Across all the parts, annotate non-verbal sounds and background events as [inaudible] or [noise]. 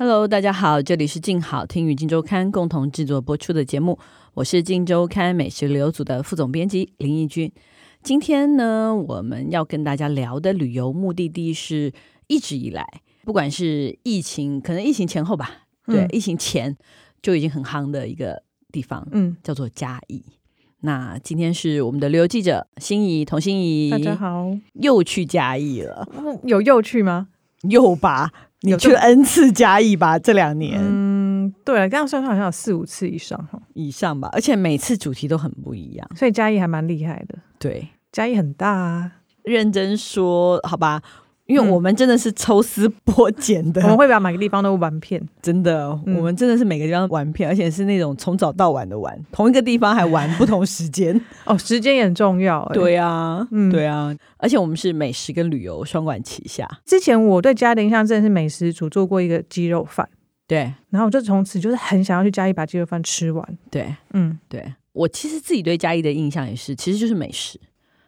Hello，大家好，这里是静好听与静周刊共同制作播出的节目，我是静周刊美食旅游组的副总编辑林义君。今天呢，我们要跟大家聊的旅游目的地是一直以来，不管是疫情，可能疫情前后吧，对，嗯、疫情前就已经很夯的一个地方，嗯，叫做嘉义。那今天是我们的旅游记者心怡童心怡，大家好，又去嘉义了，有又去吗？又吧。你去了 N 次嘉义吧？这两年，嗯，对了，这样算算好像有四五次以上哈，以上吧。而且每次主题都很不一样，所以嘉义还蛮厉害的。对，嘉义很大啊。认真说，好吧。因为我们真的是抽丝剥茧的，我们会把每个地方都玩遍，真的，我们真的是每个地方玩遍，而且是那种从早到晚的玩，同一个地方还玩不同时间。[laughs] 哦，时间也很重要。对啊，嗯，对啊，而且我们是美食跟旅游双管齐下。之前我对嘉义的印象真的是美食组做过一个鸡肉饭，对，然后我就从此就是很想要去嘉义把鸡肉饭吃完。对，嗯，对，我其实自己对嘉义的印象也是，其实就是美食，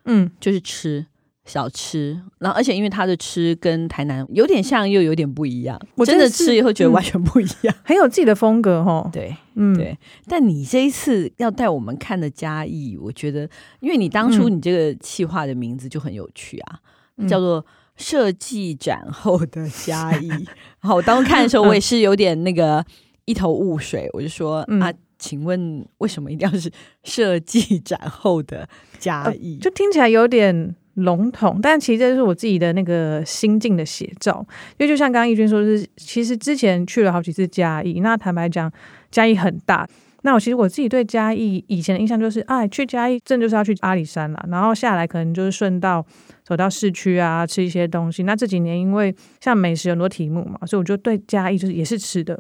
嗯，就是吃。小吃，然后而且因为他的吃跟台南有点像，又有点不一样。我真的吃以后觉得完全不一样，嗯、[laughs] 很有自己的风格哈。[laughs] 对，嗯，对。但你这一次要带我们看的嘉义，我觉得，因为你当初你这个企划的名字就很有趣啊，嗯、叫做“设计展后的嘉义”。[laughs] 嗯、然后我当时看的时候，我也是有点那个一头雾水，我就说、嗯、啊，请问为什么一定要是设计展后的嘉义？就听起来有点。笼统，但其实这是我自己的那个心境的写照。因为就像刚刚义军说，是其实之前去了好几次嘉义，那坦白讲，嘉义很大。那我其实我自己对嘉义以前的印象就是，哎，去嘉义真就是要去阿里山啦，然后下来可能就是顺道走到市区啊，吃一些东西。那这几年因为像美食很多题目嘛，所以我就对嘉义就是也是吃的，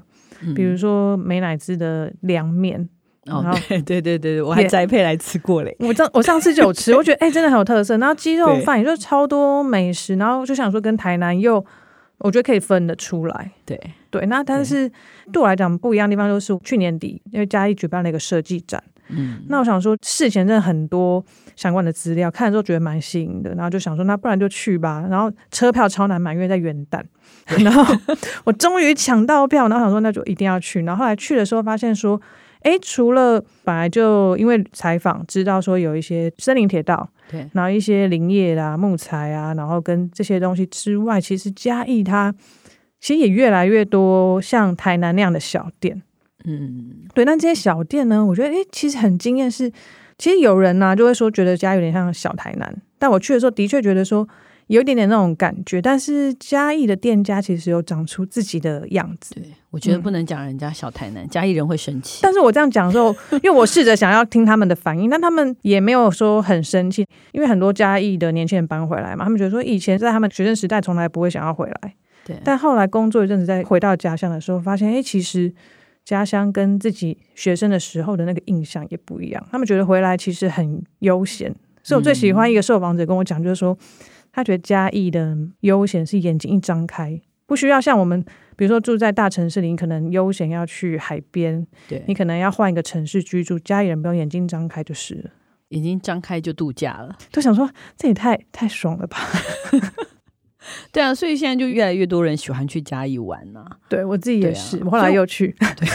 比如说美乃滋的凉面。哦，对对对对，我还栽培来吃过嘞。[laughs] 我上我上次就有吃，我觉得哎、欸，真的很有特色。然后鸡肉饭也就超多美食，然后就想说跟台南又，我觉得可以分得出来。对对，那但是对我来讲不一样的地方就是去年底因为嘉义举办了一个设计展，嗯，那我想说事前真的很多相关的资料，看了之后觉得蛮吸引的，然后就想说那不然就去吧。然后车票超难买，因为在元旦，然后我终于抢到票，然后想说那就一定要去。然后后来去的时候发现说。哎，除了本来就因为采访知道说有一些森林铁道，对，然后一些林业啦、木材啊，然后跟这些东西之外，其实嘉义它其实也越来越多像台南那样的小店，嗯，对。那这些小店呢，我觉得哎，其实很惊艳是，其实有人呢、啊、就会说觉得嘉义有点像小台南，但我去的时候的确觉得说。有一点点那种感觉，但是嘉义的店家其实有长出自己的样子。对，我觉得不能讲人家小台南，嘉义、嗯、人会生气。但是我这样讲的时候，[laughs] 因为我试着想要听他们的反应，但他们也没有说很生气，因为很多嘉义的年轻人搬回来嘛，他们觉得说以前在他们学生时代从来不会想要回来。对，但后来工作一阵子，再回到家乡的时候，发现哎，其实家乡跟自己学生的时候的那个印象也不一样。他们觉得回来其实很悠闲，所以我最喜欢一个受访者跟我讲，就是说。他觉得嘉义的悠闲是眼睛一张开，不需要像我们，比如说住在大城市里，你可能悠闲要去海边，对，你可能要换一个城市居住。嘉义人不用眼睛张开就是了，眼睛张开就度假了。都想说这也太太爽了吧？[laughs] 对啊，所以现在就越来越多人喜欢去嘉义玩呢、啊。对我自己也是，啊、我后来又去。[laughs] 对，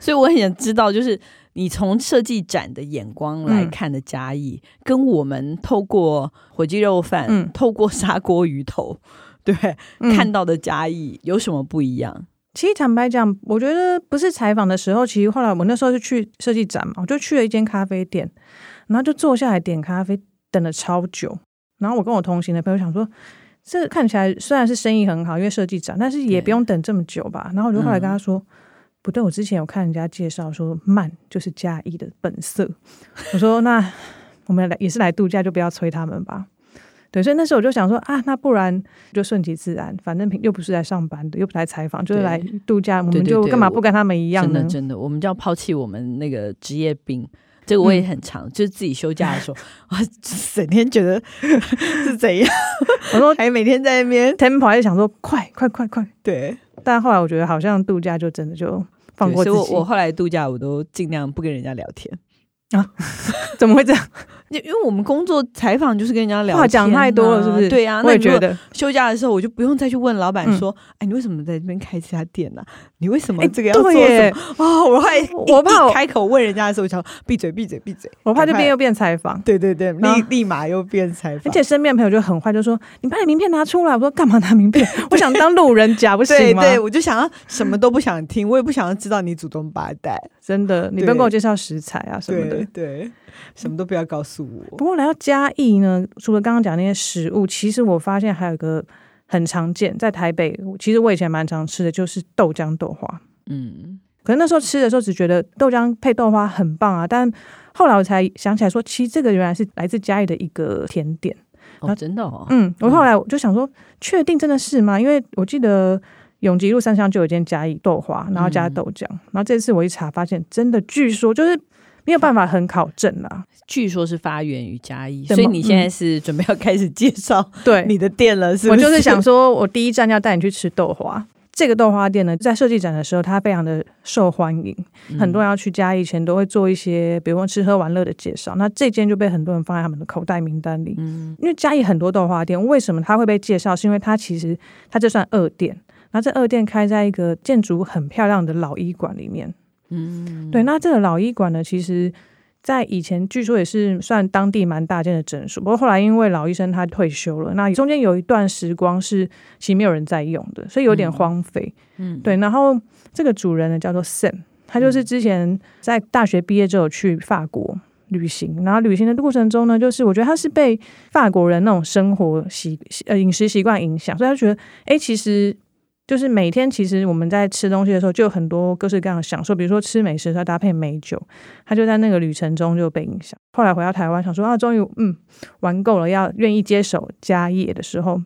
所以我很想知道，就是。你从设计展的眼光来看的嘉义，嗯、跟我们透过火鸡肉饭、嗯、透过砂锅鱼头，对、嗯、看到的嘉义有什么不一样？其实坦白讲，我觉得不是采访的时候，其实后来我那时候就去设计展嘛，我就去了一间咖啡店，然后就坐下来点咖啡，等了超久。然后我跟我同行的朋友想说，这看起来虽然是生意很好，因为设计展，但是也不用等这么久吧。然后我就后来跟他说。嗯不对，我之前有看人家介绍说慢就是嘉义的本色。我说那我们来也是来度假，就不要催他们吧。对，所以那时候我就想说啊，那不然就顺其自然，反正又不是来上班的，又不来采访，就是来度假，我们就干嘛不跟他们一样呢？真的，真的，我们就要抛弃我们那个职业病。这个我也很长，嗯、就是自己休假的时候，[laughs] 我整天觉得是怎样？我说 [laughs] 还每天在那边 tempo 还是想说快快快快，对。但后来我觉得好像度假就真的就放过自己。所以我我后来度假我都尽量不跟人家聊天啊？[laughs] 怎么会这样？因为我们工作采访就是跟人家聊讲太多了，是不是？对呀，我也觉得休假的时候我就不用再去问老板说：“哎，你为什么在这边开这家店呢？你为什么这个要做什么？”哦，我还 [laughs] 我怕开口问人家的时候，我想闭嘴闭嘴闭嘴，我怕这边又变采访。对对对，立立马又变采访。而且身边朋友就很坏，就说：“你把你名片拿出来。”我说：“干嘛拿名片？[laughs] 我想当路人甲，不行吗？”对，我就想要什么都不想听，我也不想要知道你祖宗八代。真的，你不用跟我介绍食材啊什么的，对。什么都不要告诉我。不过来到嘉义呢，除了刚刚讲那些食物，其实我发现还有一个很常见，在台北，其实我以前蛮常吃的，就是豆浆豆花。嗯，可能那时候吃的时候只觉得豆浆配豆花很棒啊，但后来我才想起来说，其实这个原来是来自嘉义的一个甜点。哦，真的哦。嗯，我后来我就想说，确定真的是吗？因为我记得永吉路三巷就有一间嘉义豆花，然后加豆浆，嗯、然后这次我一查发现，真的据说就是。没有办法很考证啦，据说是发源于嘉义，所以你现在是准备要开始介绍 [laughs] 对你的店了，是不是？我就是想说，我第一站要带你去吃豆花。这个豆花店呢，在设计展的时候，它非常的受欢迎，嗯、很多人要去嘉义前都会做一些，比如说吃喝玩乐的介绍。那这间就被很多人放在他们的口袋名单里。嗯，因为嘉义很多豆花店，为什么它会被介绍？是因为它其实它这算二店，那这二店开在一个建筑很漂亮的老医馆里面。嗯，对，那这个老医馆呢，其实，在以前据说也是算当地蛮大间的诊所，不过后来因为老医生他退休了，那中间有一段时光是其实没有人在用的，所以有点荒废。嗯，对，然后这个主人呢叫做 Sam，他就是之前在大学毕业之后去法国旅行，然后旅行的过程中呢，就是我觉得他是被法国人那种生活习呃饮食习惯影响，所以他觉得哎，其实。就是每天，其实我们在吃东西的时候，就有很多各式各样的享受。比如说吃美食，它搭配美酒，他就在那个旅程中就被影响。后来回到台湾，想说啊，终于嗯玩够了，要愿意接手家业的时候，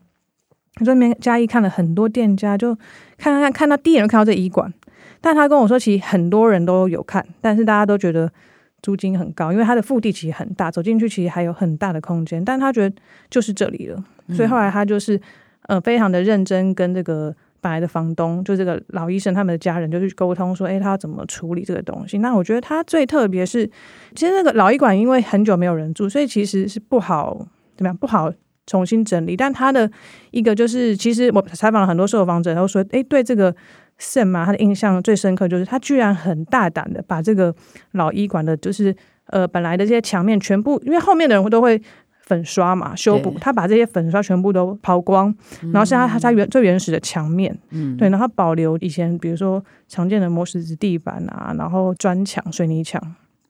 他说那边嘉义看了很多店家，就看看看，看到第一眼就看到这医馆。但他跟我说，其实很多人都有看，但是大家都觉得租金很高，因为它的腹地其实很大，走进去其实还有很大的空间。但他觉得就是这里了，所以后来他就是呃非常的认真跟这个。本来的房东就这个老医生，他们的家人就去沟通说，诶，他要怎么处理这个东西？那我觉得他最特别是，其实那个老医馆因为很久没有人住，所以其实是不好怎么样，不好重新整理。但他的一个就是，其实我采访了很多受访者，然后说，诶，对这个盛嘛，他的印象最深刻就是他居然很大胆的把这个老医馆的，就是呃本来的这些墙面全部，因为后面的人都会。粉刷嘛，修补，他把这些粉刷全部都抛光，然后是他他家原最原始的墙面，嗯，对，然后保留以前比如说常见的磨石子地板啊，然后砖墙、水泥墙。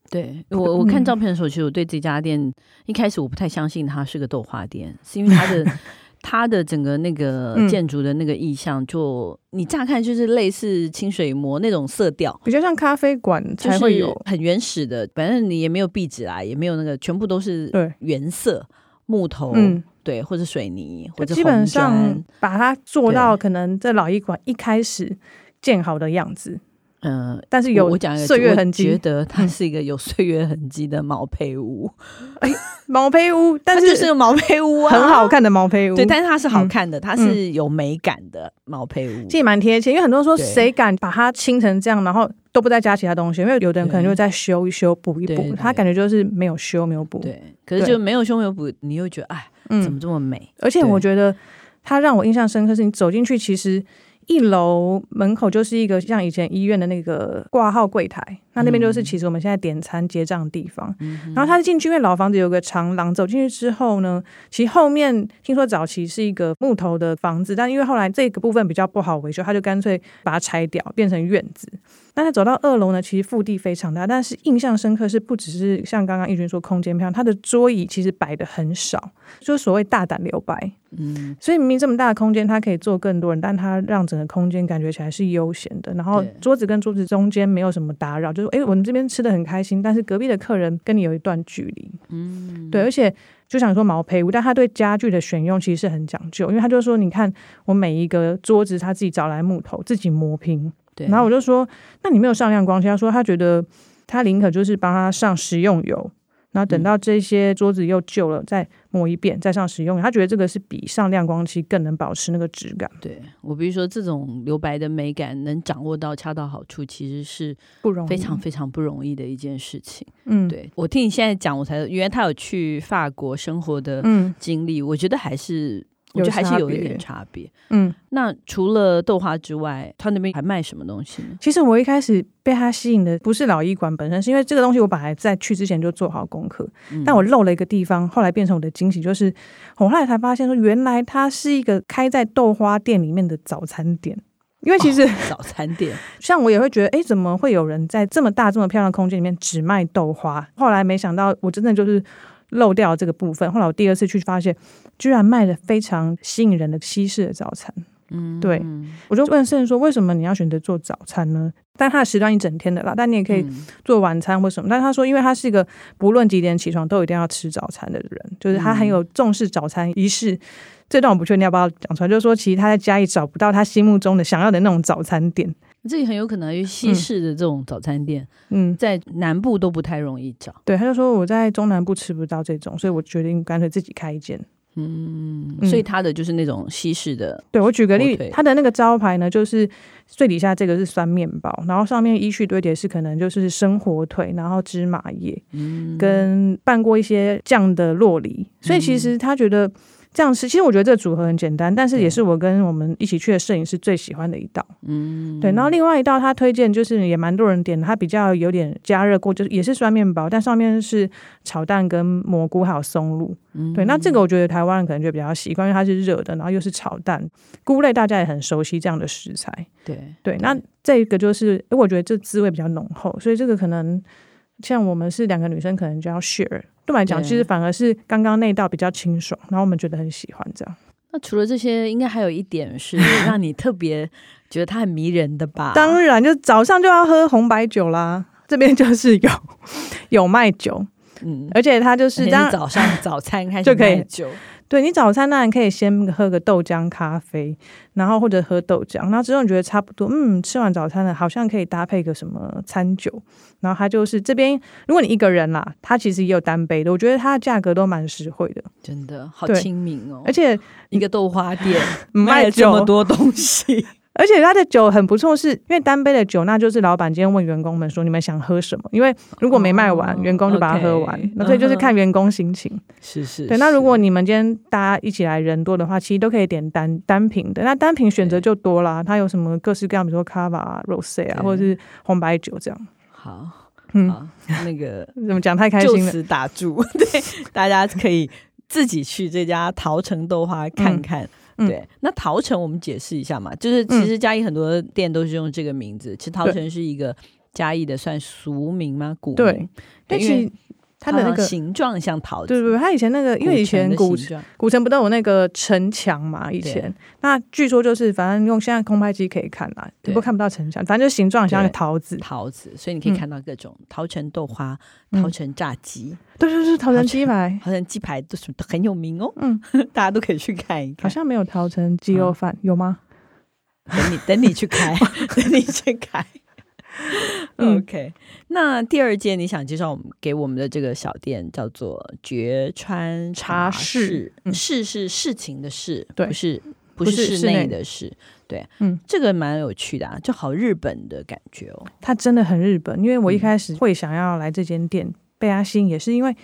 对我我看照片的时候，其实我对这家店一开始我不太相信它是个豆花店，是因为它的。[laughs] 它的整个那个建筑的那个意象，就你乍看就是类似清水模那种色调，比较像咖啡馆才会有。很原始的。反正你也没有壁纸啊，也没有那个，全部都是原色木头，嗯、对，或者水泥，或者基本上把它做到可能在老艺馆一开始建好的样子。嗯，但是有我讲岁月痕迹，觉得它是一个有岁月痕迹的毛坯屋。哎，毛坯屋，但是就是个毛坯屋啊，很好看的毛坯屋。对，但是它是好看的，它是有美感的毛坯屋，这也蛮贴切。因为很多人说，谁敢把它清成这样，然后都不再加其他东西？因为有的人可能就会再修一修、补一补，他感觉就是没有修、没有补。对，可是就没有修、没有补，你又觉得哎，怎么这么美？而且我觉得它让我印象深刻，是你走进去，其实。一楼门口就是一个像以前医院的那个挂号柜台，那那边就是其实我们现在点餐结账的地方。嗯、然后他进去，因为老房子有个长廊，走进去之后呢，其实后面听说早期是一个木头的房子，但因为后来这个部分比较不好维修，他就干脆把它拆掉，变成院子。但是走到二楼呢，其实腹地非常大，但是印象深刻是不只是像刚刚奕君说空间漂亮，它的桌椅其实摆的很少，就是所谓大胆留白。嗯，所以明明这么大的空间，它可以坐更多人，但它让整个空间感觉起来是悠闲的。然后桌子跟桌子中间没有什么打扰，就是哎，我们这边吃的很开心，但是隔壁的客人跟你有一段距离。嗯，对，而且就想说毛坯屋，但他对家具的选用其实是很讲究，因为他就说，你看我每一个桌子他自己找来木头，自己磨平。对，然后我就说，那你没有上亮光漆？他说他觉得他宁可就是帮他上食用油，然后等到这些桌子又旧了，再磨一遍，再上食用油。他觉得这个是比上亮光漆更能保持那个质感。对，我比如说这种留白的美感能掌握到恰到好处，其实是不容易，非常非常不容易的一件事情。嗯，对，我听你现在讲，我才原来他有去法国生活的经历，嗯，我觉得还是。我觉得还是有一点差别。嗯，那除了豆花之外，他那边还卖什么东西呢？其实我一开始被他吸引的不是老医馆本身，是因为这个东西我本来在去之前就做好功课，嗯、但我漏了一个地方，后来变成我的惊喜，就是我后来才发现说，原来它是一个开在豆花店里面的早餐店。因为其实、哦、早餐店，[laughs] 像我也会觉得，哎，怎么会有人在这么大这么漂亮的空间里面只卖豆花？后来没想到，我真的就是。漏掉这个部分，后来我第二次去发现，居然卖的非常吸引人的西式的早餐。嗯，对，我就问圣人说，为什么你要选择做早餐呢？但他的时段一整天的啦，但你也可以做晚餐或什么。嗯、但他说，因为他是一个不论几点起床都一定要吃早餐的人，就是他很有重视早餐仪式。嗯、这段我不确定要不要讲出来，就是说，其实他在家里找不到他心目中的想要的那种早餐店。这里很有可能，因为西式的这种早餐店，嗯，在南部都不太容易找。对，他就说我在中南部吃不到这种，所以我决定干脆自己开一间。嗯，所以他的就是那种西式的。对，我举个例，他的那个招牌呢，就是最底下这个是酸面包，然后上面依序堆叠是可能就是生火腿，然后芝麻叶，嗯，跟拌过一些酱的洛梨。所以其实他觉得。这样吃，其实我觉得这个组合很简单，但是也是我跟我们一起去的摄影师最喜欢的一道。嗯，对。然后另外一道他推荐就是也蛮多人点的，它比较有点加热过，就是也是酸面包，但上面是炒蛋跟蘑菇还有松露。嗯，对。那这个我觉得台湾人可能就比较习惯，因为它是热的，然后又是炒蛋，菇类大家也很熟悉这样的食材。对对。那这个就是，我觉得这滋味比较浓厚，所以这个可能像我们是两个女生，可能就要 share。对我来讲，其实反而是刚刚那道比较清爽，然后我们觉得很喜欢这样。那除了这些，应该还有一点是 [laughs] 让你特别觉得它很迷人的吧？当然，就早上就要喝红白酒啦。这边就是 [laughs] 有有卖酒，嗯，而且它就是当早上早餐开始就可以酒。对，你早餐当然可以先喝个豆浆咖啡，然后或者喝豆浆，然后之后你觉得差不多，嗯，吃完早餐了，好像可以搭配个什么餐酒，然后它就是这边，如果你一个人啦，它其实也有单杯的，我觉得它的价格都蛮实惠的，真的好亲民哦，而且一个豆花店 [laughs] 卖这么多东西。而且他的酒很不错，是因为单杯的酒，那就是老板今天问员工们说，你们想喝什么？因为如果没卖完，哦、员工就把它喝完，那、以就是看员工心情。是是。对，那如果你们今天大家一起来人多的话，其实都可以点单单品的。那单品选择就多啦，它有什么各式各样，比如说卡瓦啊、rose 啊，或者是红白酒这样。好，嗯，好那个 [laughs] 怎么讲太开心了？就此打住，[laughs] 对，大家可以自己去这家桃城豆花看看。嗯对，嗯、那桃城我们解释一下嘛，就是其实嘉义很多店都是用这个名字，嗯、其实桃城是一个嘉义的算俗名吗？古名？对，对，因为。它的那个形状像桃子，对对对，它以前那个，因为以前古城古城不都有那个城墙嘛？以前那据说就是，反正用现在空拍机可以看啦，不过看不到城墙，反正就形状像个桃子，桃子，所以你可以看到各种桃城豆花、桃城炸鸡，对对对，桃城鸡排，[laughs] 桃城鸡排都是都很有名哦，嗯，大家都可以去看一看。好像没有桃城鸡肉饭，有吗？等你等你去开，等你去开。[laughs] [laughs] OK，那第二间你想介绍我们给我们的这个小店叫做绝川茶室，室是事情的事，对，不是不是室内的。事，对，嗯，这个蛮有趣的啊，就好日本的感觉哦，它真的很日本，因为我一开始会想要来这间店，被它吸引也是因为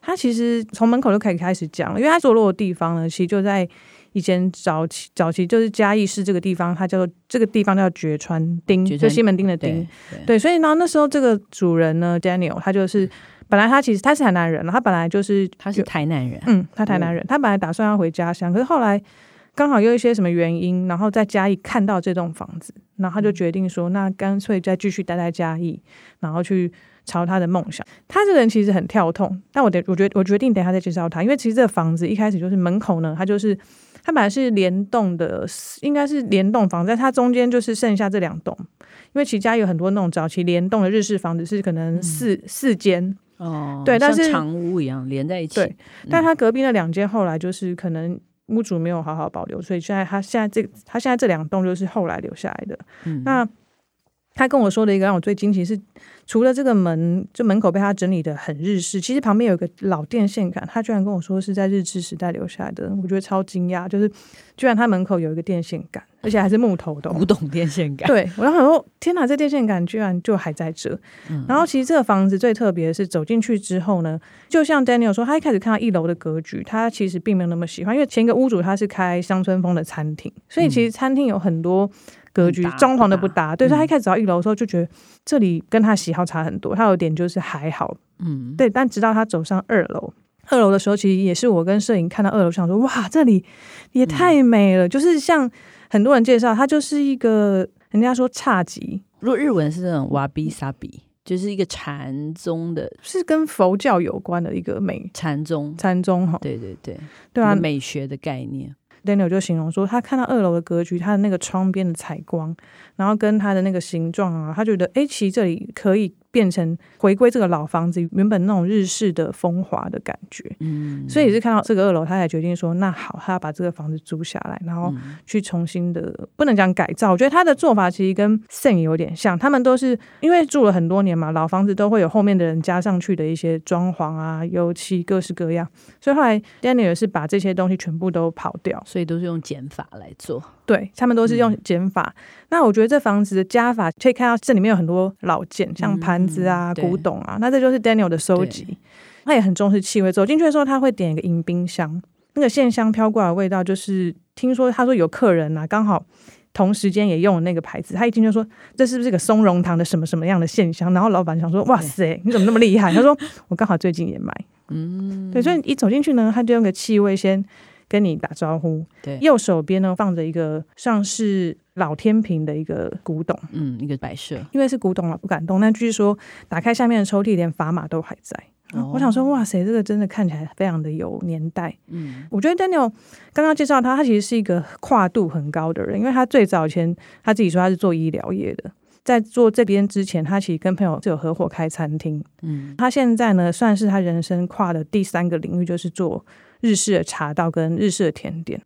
它其实从门口就可以开始讲了，因为它坐落的地方呢，其实就在。以前早期早期就是嘉义市这个地方，它叫做这个地方叫绝川町，就西门町的町。对，所以呢，那时候这个主人呢，Daniel，他就是本来他其实他是台南人，他本来就是他是台南人，嗯，他台南人，嗯、他本来打算要回家乡，可是后来刚好有一些什么原因，然后在嘉义看到这栋房子，然后他就决定说，那干脆再继续待在嘉义，然后去朝他的梦想。他这个人其实很跳痛，但我得我觉得我决定等一下再介绍他，因为其实这个房子一开始就是门口呢，他就是它本来是联动的，应该是联动房，在它中间就是剩下这两栋，因为其家有很多那种早期联动的日式房子是可能四、嗯、四间哦，对，但是长屋一样连在一起，对，但他隔壁那两间后来就是可能。屋主没有好好保留，所以现在他现在这他现在这两栋就是后来留下来的。嗯、那他跟我说的一个让我最惊奇是，除了这个门，就门口被他整理的很日式，其实旁边有一个老电线杆，他居然跟我说是在日治时代留下来的，我觉得超惊讶，就是居然他门口有一个电线杆。而且还是木头的古董电线杆，对，我然后说天哪，这电线杆居然就还在这。嗯、然后其实这个房子最特别的是走进去之后呢，就像 Daniel 说，他一开始看到一楼的格局，他其实并没有那么喜欢，因为前一个屋主他是开乡村风的餐厅，所以其实餐厅有很多格局装潢的不搭。对，所以他一开始走到一楼的时候就觉得这里跟他喜好差很多。他有点就是还好，嗯，对，但直到他走上二楼，二楼的时候其实也是我跟摄影看到二楼，想说哇，这里也太美了，嗯、就是像。很多人介绍它就是一个，人家说侘寂。如果日文是那种瓦比萨比，就是一个禅宗的，是跟佛教有关的一个美禅宗。禅宗哈，对对对，对啊，美学的概念。Daniel 就形容说，他看到二楼的格局，他的那个窗边的采光，然后跟他的那个形状啊，他觉得哎，其实这里可以。变成回归这个老房子原本那种日式的风华的感觉，嗯，所以也是看到这个二楼，他才决定说，那好，他要把这个房子租下来，然后去重新的，不能讲改造，我觉得他的做法其实跟 Sen 有点像，他们都是因为住了很多年嘛，老房子都会有后面的人加上去的一些装潢啊、油漆各式各样，所以后来 Daniel 是把这些东西全部都跑掉，所以都是用减法来做。对，他们都是用减法。嗯、那我觉得这房子的加法可以看到，这里面有很多老件，像盘子啊、嗯、古董啊。那这就是 Daniel 的收集。他也很重视气味。走进去的时候，他会点一个迎宾香，那个线香飘过来的味道，就是听说他说有客人啊，刚好同时间也用了那个牌子。他一进就说：“这是不是个松茸堂的什么什么样的线香？”然后老板想说：“哇塞，你怎么那么厉害？”他说：“我刚好最近也买。[laughs] ”嗯，对，所以一走进去呢，他就用个气味先。跟你打招呼，对，右手边呢放着一个像是老天平的一个古董，嗯，一个摆设，因为是古董了，不敢动。但据说打开下面的抽屉，连砝码都还在。哦，我想说，哇塞，这个真的看起来非常的有年代。嗯，我觉得 Daniel 刚刚介绍他，他其实是一个跨度很高的人，因为他最早前他自己说他是做医疗业的，在做这边之前，他其实跟朋友就有合伙开餐厅。嗯，他现在呢算是他人生跨的第三个领域，就是做。日式的茶道跟日式的甜点，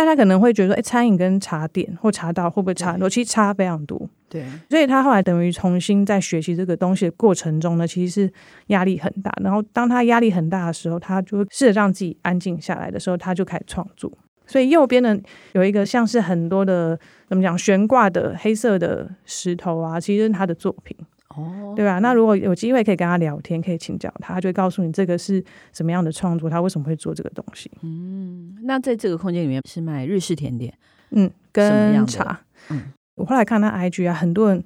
大家可能会觉得说，哎，餐饮跟茶点或茶道会不会差很多？其实差非常多。对，所以他后来等于重新在学习这个东西的过程中呢，其实是压力很大。然后当他压力很大的时候，他就试着让自己安静下来的时候，他就开始创作。所以右边呢有一个像是很多的怎么讲悬挂的黑色的石头啊，其实是他的作品。哦，对吧？那如果有机会可以跟他聊天，可以请教他，他就会告诉你这个是什么样的创作，他为什么会做这个东西。嗯，那在这个空间里面是卖日式甜点，嗯，跟茶。嗯，我后来看他 IG 啊，很多人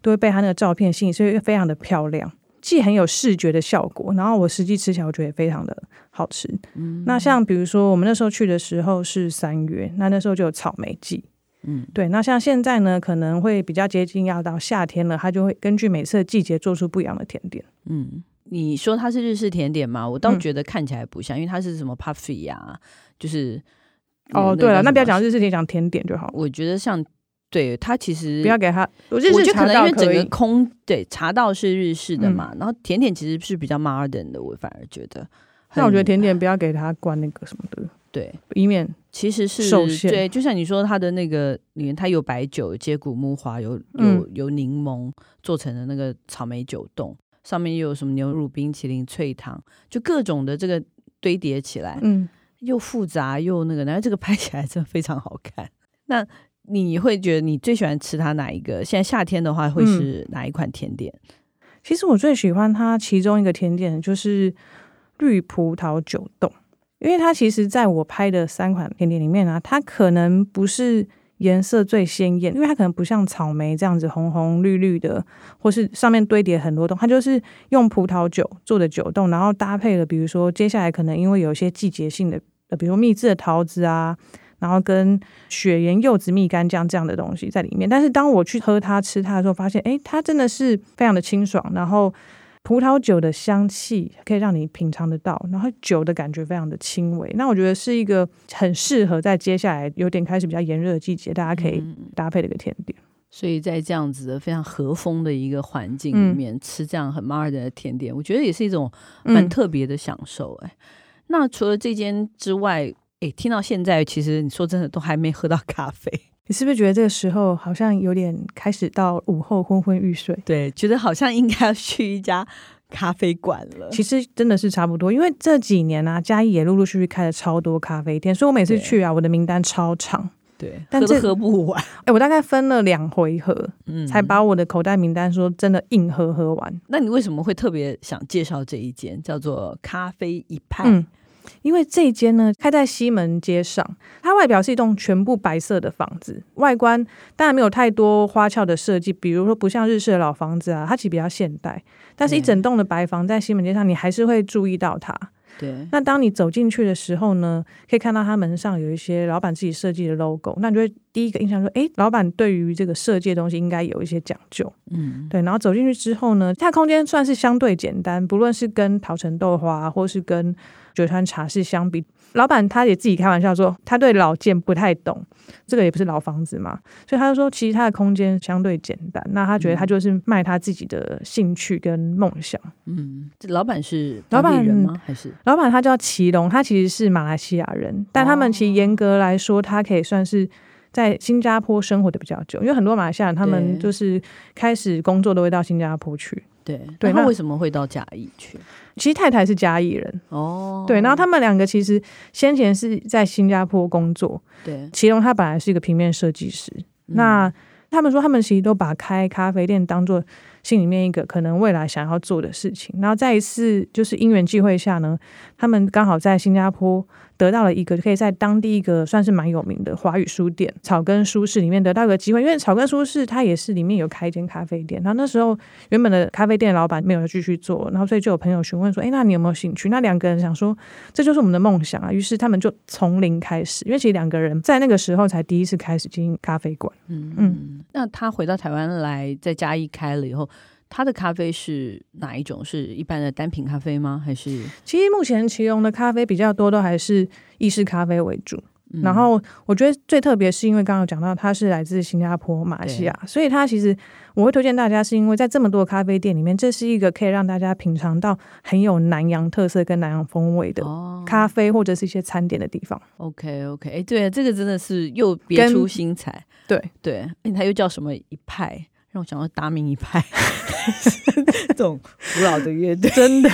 都会被他那个照片吸引，所以非常的漂亮，既很有视觉的效果，然后我实际吃起来我觉得也非常的好吃。嗯，那像比如说我们那时候去的时候是三月，那那时候就有草莓季。嗯，对，那像现在呢，可能会比较接近要到夏天了，它就会根据每次的季节做出不一样的甜点。嗯，你说它是日式甜点吗？我倒觉得看起来不像，嗯、因为它是什么 puffy 啊，就是哦，对了，那不要讲日式甜，讲甜点就好。我觉得像，对它其实不要给它，我觉得可能因为整个空对茶道是日式的嘛，嗯、然后甜点其实是比较 modern 的，我反而觉得。那我觉得甜点不要给它灌那个什么的。对，以免其实是受限。对，就像你说，它的那个里面，它有白酒、接骨木花，有有有柠檬做成的那个草莓酒冻，上面又有什么牛乳冰淇淋、脆糖，就各种的这个堆叠起来，嗯，又复杂又那个，然后这个拍起来真的非常好看。[laughs] 那你会觉得你最喜欢吃它哪一个？现在夏天的话，会是哪一款甜点？嗯，其实我最喜欢它其中一个甜点就是绿葡萄酒冻。因为它其实在我拍的三款甜点里面啊，它可能不是颜色最鲜艳，因为它可能不像草莓这样子红红绿绿的，或是上面堆叠很多洞，它就是用葡萄酒做的酒冻，然后搭配了，比如说接下来可能因为有一些季节性的，呃，比如蜜制的桃子啊，然后跟雪盐柚子蜜柑酱这样的东西在里面。但是当我去喝它、吃它的时候，发现，哎，它真的是非常的清爽，然后葡萄酒的香气可以让你品尝得到，然后酒的感觉非常的轻微。那我觉得是一个很适合在接下来有点开始比较炎热的季节，大家可以搭配的一个甜点。所以在这样子的非常和风的一个环境里面，嗯、吃这样很马尔的甜点，我觉得也是一种蛮特别的享受。哎、嗯，那除了这间之外，哎，听到现在，其实你说真的都还没喝到咖啡，你是不是觉得这个时候好像有点开始到午后昏昏欲睡？对，觉得好像应该要去一家咖啡馆了。其实真的是差不多，因为这几年啊，嘉义也陆陆续续开了超多咖啡店，所以我每次去啊，我的名单超长。对，但喝都喝不完。哎，我大概分了两回合，嗯，才把我的口袋名单说真的硬喝喝完。那你为什么会特别想介绍这一间叫做咖啡一派？嗯，因为这一间呢开在西门街上，它外表是一栋全部白色的房子，外观当然没有太多花俏的设计，比如说不像日式的老房子啊，它其实比较现代。但是一整栋的白房在西门街上，你还是会注意到它。对，那当你走进去的时候呢，可以看到它门上有一些老板自己设计的 logo，那你就会第一个印象说，哎，老板对于这个设计的东西应该有一些讲究，嗯，对。然后走进去之后呢，它的空间算是相对简单，不论是跟桃城豆花，或是跟九川茶室相比。老板他也自己开玩笑说，他对老建不太懂，这个也不是老房子嘛，所以他就说，其实他的空间相对简单。那他觉得他就是卖他自己的兴趣跟梦想。嗯，这老板是老板人吗？还是老板他叫祁隆，他其实是马来西亚人，但他们其实严格来说，他可以算是在新加坡生活的比较久，因为很多马来西亚人他们就是开始工作都会到新加坡去。对，对，那为什么会到嘉义去？其实太太是嘉义人哦，对，然后他们两个其实先前是在新加坡工作。对，其中他本来是一个平面设计师，嗯、那他们说他们其实都把开咖啡店当做心里面一个可能未来想要做的事情。然后在一次就是因缘际会下呢，他们刚好在新加坡。得到了一个可以在当地一个算是蛮有名的华语书店草根书室里面得到一个机会，因为草根书室它也是里面有开一间咖啡店。然后那时候原本的咖啡店老板没有继续做，然后所以就有朋友询问说：“哎，那你有没有兴趣？”那两个人想说这就是我们的梦想啊，于是他们就从零开始。因为其实两个人在那个时候才第一次开始经营咖啡馆。嗯嗯，那他回到台湾来，在嘉义开了以后。他的咖啡是哪一种？是一般的单品咖啡吗？还是？其实目前奇隆的咖啡比较多，都还是意式咖啡为主。嗯、然后我觉得最特别是因为刚刚讲到它是来自新加坡、马来西亚，所以它其实我会推荐大家，是因为在这么多咖啡店里面，这是一个可以让大家品尝到很有南洋特色跟南洋风味的咖啡或者是一些餐点的地方。哦、OK OK，哎，对，这个真的是又别出心裁。对对，它又叫什么一派？让我想到达明一派，[laughs] 这种古老的乐队，真的。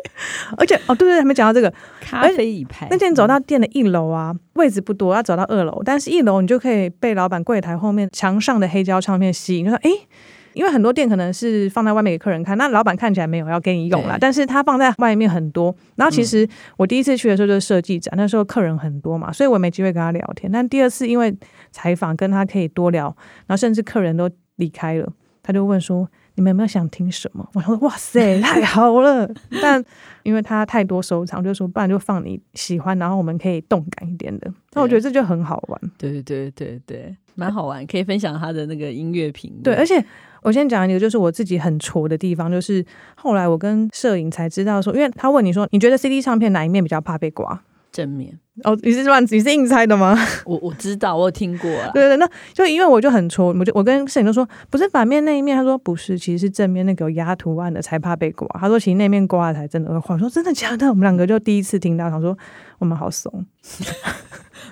[laughs] 而且哦，对对，还没讲到这个咖啡一派。那天走到店的一楼啊，位置不多，要走到二楼，但是一楼你就可以被老板柜台后面墙上的黑胶唱片吸引。就说哎，因为很多店可能是放在外面给客人看，那老板看起来没有要给你用啦，但是他放在外面很多。然后其实我第一次去的时候就是设计展，那时候客人很多嘛，所以我没机会跟他聊天。但第二次因为采访跟他可以多聊，然后甚至客人都。离开了，他就问说：“你们有没有想听什么？” [laughs] 我说：“哇塞，[laughs] 太好了！” [laughs] 但因为他太多收藏，就说：“不然就放你喜欢，然后我们可以动感一点的。”那我觉得这就很好玩。对对对对，蛮好玩，可以分享他的那个音乐品。对，而且我先讲一个，就是我自己很挫的地方，就是后来我跟摄影才知道说，因为他问你说：“你觉得 CD 唱片哪一面比较怕被刮？”正面哦，你是乱，你是硬猜的吗？[laughs] 我我知道，我有听过啊。对对，那就因为我就很戳，我就我跟摄影都说，不是反面那一面，他说不是，其实是正面那个有压图案的才怕被刮。他说其实那面刮了才真的会坏。我说真的假的？我们两个就第一次听到，他说我们好怂。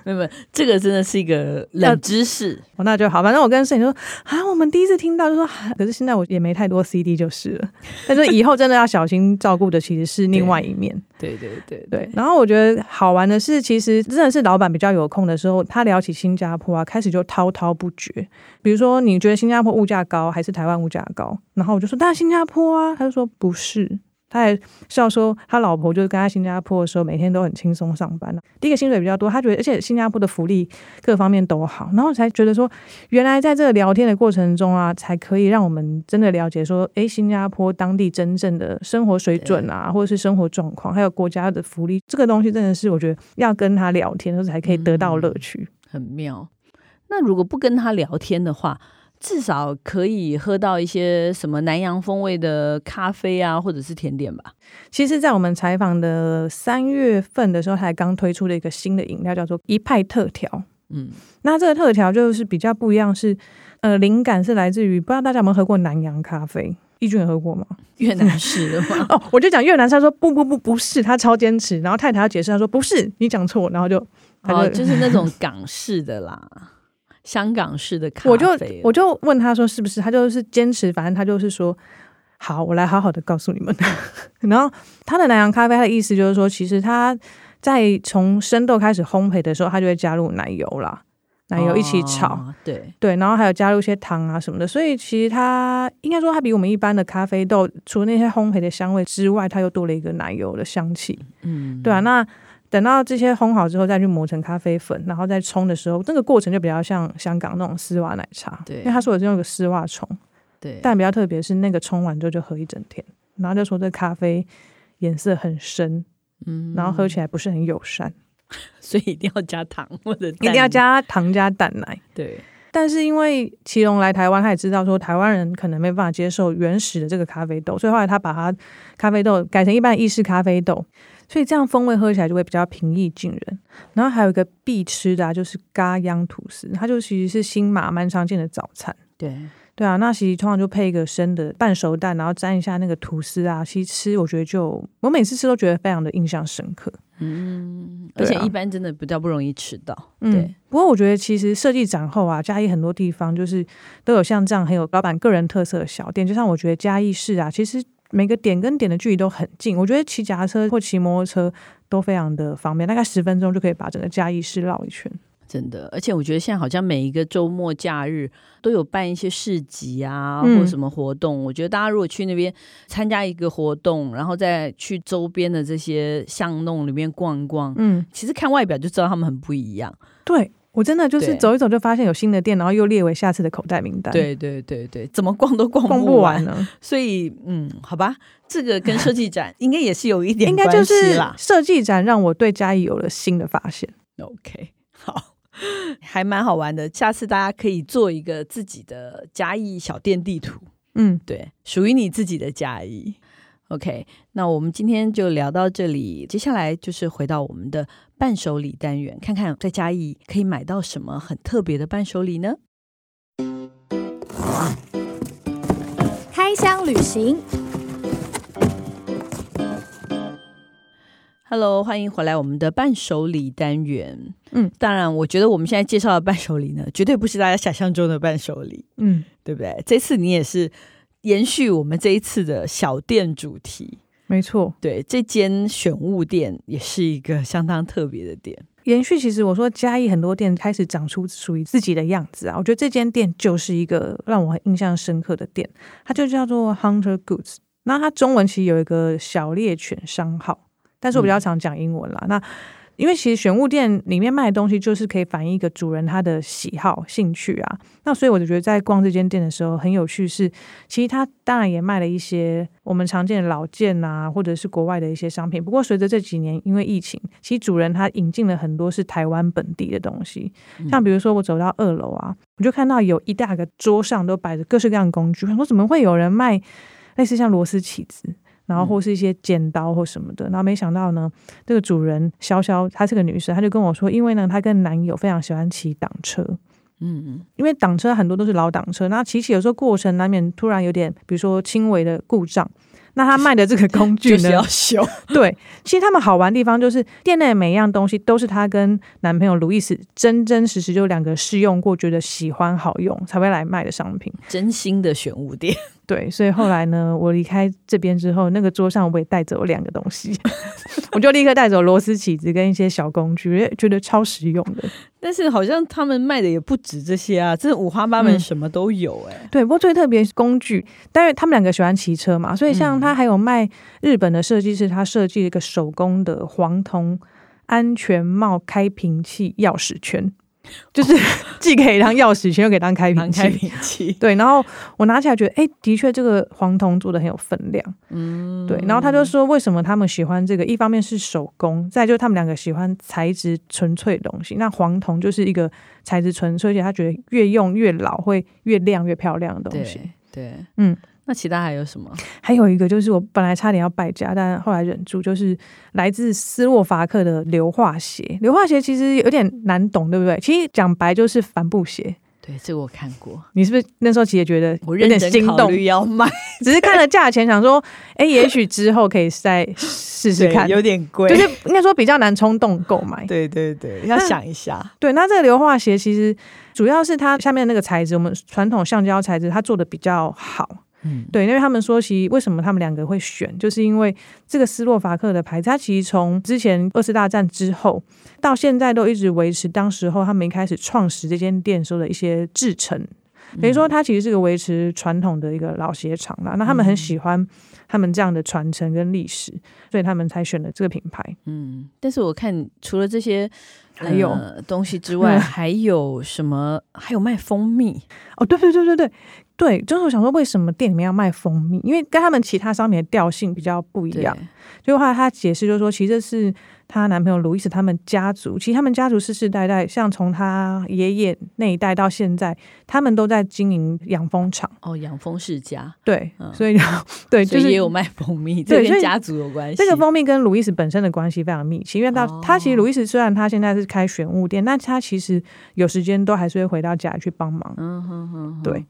没有这个真的是一个冷知识。哦，那就好。反正我跟摄影说啊，我们第一次听到就说，[laughs] 可是现在我也没太多 CD 就是了。[laughs] 但是以后真的要小心照顾的其实是另外一面。对对对对，对。然后我觉得好玩的是，其实真的是老板比较有空的时候，他聊起新加坡啊，开始就滔滔不绝。比如说，你觉得新加坡物价高还是台湾物价高？然后我就说，当然新加坡啊。他就说不是。他还笑说，他老婆就是跟他新加坡的时候，每天都很轻松上班。第一个薪水比较多，他觉得，而且新加坡的福利各方面都好，然后才觉得说，原来在这个聊天的过程中啊，才可以让我们真的了解说，诶，新加坡当地真正的生活水准啊，或者是生活状况，还有国家的福利，这个东西真的是我觉得要跟他聊天的时候才可以得到乐趣。很妙。那如果不跟他聊天的话，至少可以喝到一些什么南洋风味的咖啡啊，或者是甜点吧。其实，在我们采访的三月份的时候，还刚推出了一个新的饮料，叫做一派特调。嗯，那这个特调就是比较不一样是，是呃，灵感是来自于不知道大家有没有喝过南洋咖啡？义俊有喝过吗？越南式的吗？[laughs] 哦，我就讲越南，他说不不不不是，他超坚持。然后太太要解释，他说不是，你讲错。然后就、哦、就是那种港式的啦，香港式的咖啡。我就我就问他说是不是？他就是坚持，反正他就是说好，我来好好的告诉你们。[laughs] 然后他的南洋咖啡，他的意思就是说，其实他在从生豆开始烘焙的时候，他就会加入奶油啦。奶油一起炒，哦、对对，然后还有加入一些糖啊什么的，所以其实它应该说它比我们一般的咖啡豆，除了那些烘焙的香味之外，它又多了一个奶油的香气。嗯，对啊。那等到这些烘好之后，再去磨成咖啡粉，然后再冲的时候，那个过程就比较像香港那种丝袜奶茶。对，因为他说我是用一个丝袜冲。对，但比较特别是那个冲完之后就喝一整天，然后就说这咖啡颜色很深，嗯，然后喝起来不是很友善。[laughs] 所以一定要加糖或者一定要加糖加蛋奶。对，但是因为祁隆来台湾，他也知道说台湾人可能没办法接受原始的这个咖啡豆，所以后来他把它咖啡豆改成一般意式咖啡豆，所以这样风味喝起来就会比较平易近人。然后还有一个必吃的啊，就是咖央吐司，它就其实是新马蛮常见的早餐。对。对啊，那其实通常就配一个生的半熟蛋，然后沾一下那个吐司啊，其实吃我觉得就我每次吃都觉得非常的印象深刻。嗯，而且一般真的比较不容易吃到。嗯，对。不过我觉得其实设计展后啊，嘉义很多地方就是都有像这样很有老板个人特色的小店，就像我觉得嘉义市啊，其实每个点跟点的距离都很近，我觉得骑脚踏车或骑摩托车都非常的方便，大概十分钟就可以把整个嘉义市绕一圈。真的，而且我觉得现在好像每一个周末假日都有办一些市集啊，嗯、或什么活动。我觉得大家如果去那边参加一个活动，然后再去周边的这些巷弄里面逛逛，嗯，其实看外表就知道他们很不一样。对，我真的就是走一走就发现有新的店，然后又列为下次的口袋名单。对对对对，怎么逛都逛不完，逛不完呢。所以，嗯，好吧，这个跟设计展应该也是有一点 [laughs] 关系啦。应该就是设计展让我对嘉义有了新的发现。OK，好。还蛮好玩的，下次大家可以做一个自己的嘉义小店地图。嗯，对，属于你自己的嘉义。OK，那我们今天就聊到这里，接下来就是回到我们的伴手礼单元，看看在嘉义可以买到什么很特别的伴手礼呢？开箱旅行。Hello，欢迎回来我们的伴手礼单元。嗯，当然，我觉得我们现在介绍的伴手礼呢，[laughs] 绝对不是大家想象中的伴手礼。嗯，对不对？这次你也是延续我们这一次的小店主题，没错。对，这间选物店也是一个相当特别的店。延续，其实我说嘉义很多店开始长出属于自己的样子啊，我觉得这间店就是一个让我印象深刻的店，它就叫做 Hunter Goods。那它中文其实有一个小猎犬商号。但是我比较常讲英文啦，嗯、那因为其实选物店里面卖的东西就是可以反映一个主人他的喜好、兴趣啊，那所以我就觉得在逛这间店的时候很有趣是，是其实他当然也卖了一些我们常见的老件啊，或者是国外的一些商品。不过随着这几年因为疫情，其实主人他引进了很多是台湾本地的东西，像比如说我走到二楼啊，我就看到有一大个桌上都摆着各式各样的工具，我说怎么会有人卖类似像螺丝起子？然后或是一些剪刀或什么的，然后没想到呢，这个主人潇潇，她是个女生，她就跟我说，因为呢，她跟男友非常喜欢骑挡车，嗯嗯，因为挡车很多都是老挡车，那骑骑有时候过程难免突然有点，比如说轻微的故障。那他卖的这个工具呢？就是要修。对，其实他们好玩的地方就是店内每一样东西都是她跟男朋友路易斯真真实实就两个试用过，觉得喜欢好用才会来卖的商品。真心的选物店。对，所以后来呢，我离开这边之后，那个桌上我也带走两个东西，[laughs] 我就立刻带走螺丝起子跟一些小工具，觉得超实用的。但是好像他们卖的也不止这些啊，这五花八门，什么都有哎、欸嗯。对，不过最特别是工具，但是他们两个喜欢骑车嘛，所以像他还有卖日本的设计师，他设计了一个手工的黄铜安全帽开瓶器钥匙圈。[laughs] 就是 [laughs] 既可以当钥匙圈，又可以当开瓶器。开瓶器。对，然后我拿起来觉得，哎，的确这个黄铜做的很有分量。嗯，对。然后他就说，为什么他们喜欢这个？一方面是手工，再就是他们两个喜欢材质纯粹的东西。那黄铜就是一个材质纯粹，而且他觉得越用越老，会越亮越漂亮的东西。对，对嗯。那其他还有什么？[laughs] 还有一个就是我本来差点要败家，但后来忍住，就是来自斯洛伐克的硫化鞋。硫化鞋其实有点难懂，对不对？其实讲白就是帆布鞋。对，这个我看过。你是不是那时候其实也觉得我有点心动，要买，[laughs] 只是看了价钱，想说，哎，也许之后可以再试试看。[laughs] 有点贵，就是应该说比较难冲动购买。对对对，要想一下。对，那这个硫化鞋其实主要是它下面那个材质，我们传统橡胶材质，它做的比较好。嗯，对，因为他们说，其实为什么他们两个会选，就是因为这个斯洛伐克的牌子，它其实从之前二次大战之后到现在都一直维持当时候他们一开始创始这间店时候的一些制程，等于说它其实是个维持传统的一个老鞋厂啦。那他们很喜欢他们这样的传承跟历史，所以他们才选了这个品牌。嗯，但是我看除了这些还有、呃、东西之外，还有什么？还有卖蜂蜜哦，对对对对对。对，就是我想说，为什么店里面要卖蜂蜜？因为跟他们其他商品的调性比较不一样。就后来他解释，就是说，其实是她男朋友路易斯他们家族，其实他们家族世世代代，像从他爷爷那一代到现在，他们都在经营养蜂场。哦，养蜂世家。对，嗯、所以 [laughs] 对，就是也有卖蜂蜜，这跟家族有关系。这个蜂蜜跟路易斯本身的关系非常密切，因为他、哦、他其实路易斯虽然他现在是开玄物店，但他其实有时间都还是会回到家里去帮忙。嗯哼哼，对。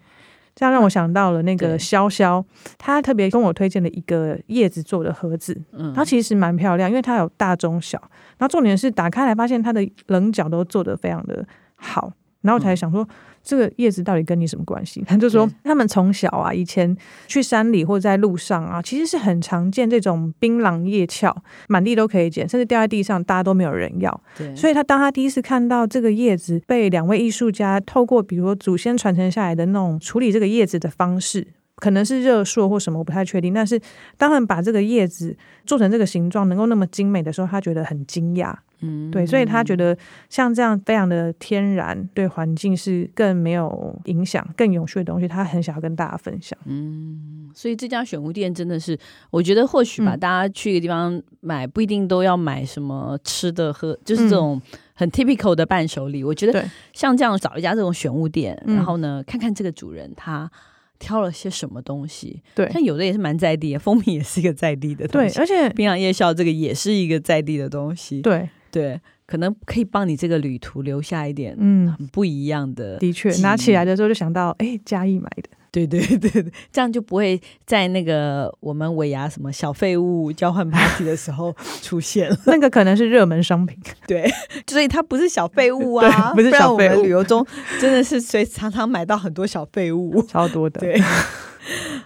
这样让我想到了那个潇潇，他特别跟我推荐了一个叶子做的盒子，嗯，它其实蛮漂亮，因为它有大中小，然后重点是打开来发现它的棱角都做得非常的好，然后我才想说。嗯这个叶子到底跟你什么关系？[laughs] 他就说他们从小啊，以前去山里或在路上啊，其实是很常见这种槟榔叶鞘，满地都可以捡，甚至掉在地上，大家都没有人要。对，所以他当他第一次看到这个叶子被两位艺术家透过，比如说祖先传承下来的那种处理这个叶子的方式，可能是热塑或什么，我不太确定。但是当他们把这个叶子做成这个形状，能够那么精美的时候，他觉得很惊讶。嗯，对，所以他觉得像这样非常的天然，对环境是更没有影响、更永续的东西，他很想要跟大家分享。嗯，所以这家选物店真的是，我觉得或许吧，大家去一个地方买，不一定都要买什么吃的喝，就是这种很 typical 的伴手礼。我觉得像这样找一家这种选物店，然后呢，看看这个主人他挑了些什么东西。对，像有的也是蛮在地的，蜂蜜也是一个在地的东西，对，而且槟榔夜宵这个也是一个在地的东西。对。对，可能可以帮你这个旅途留下一点嗯很不一样的。的确，拿起来的时候就想到，哎，嘉义买的。对 [laughs] 对对对，这样就不会在那个我们尾牙什么小废物交换 party 的时候 [laughs] 出现了。那个可能是热门商品。[laughs] 对，所以它不是小废物啊，不是小废物。旅游中真的是随常常买到很多小废物，超多的。对，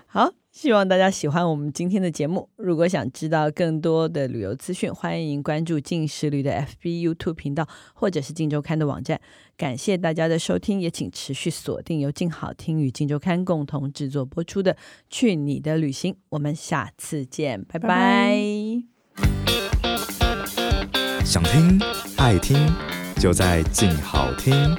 好。希望大家喜欢我们今天的节目。如果想知道更多的旅游资讯，欢迎关注镜食旅的 FB、YouTube 频道，或者是镜周刊的网站。感谢大家的收听，也请持续锁定由静好听与镜周刊共同制作播出的《去你的旅行》。我们下次见，拜拜。拜拜。想听爱听，就在静好听。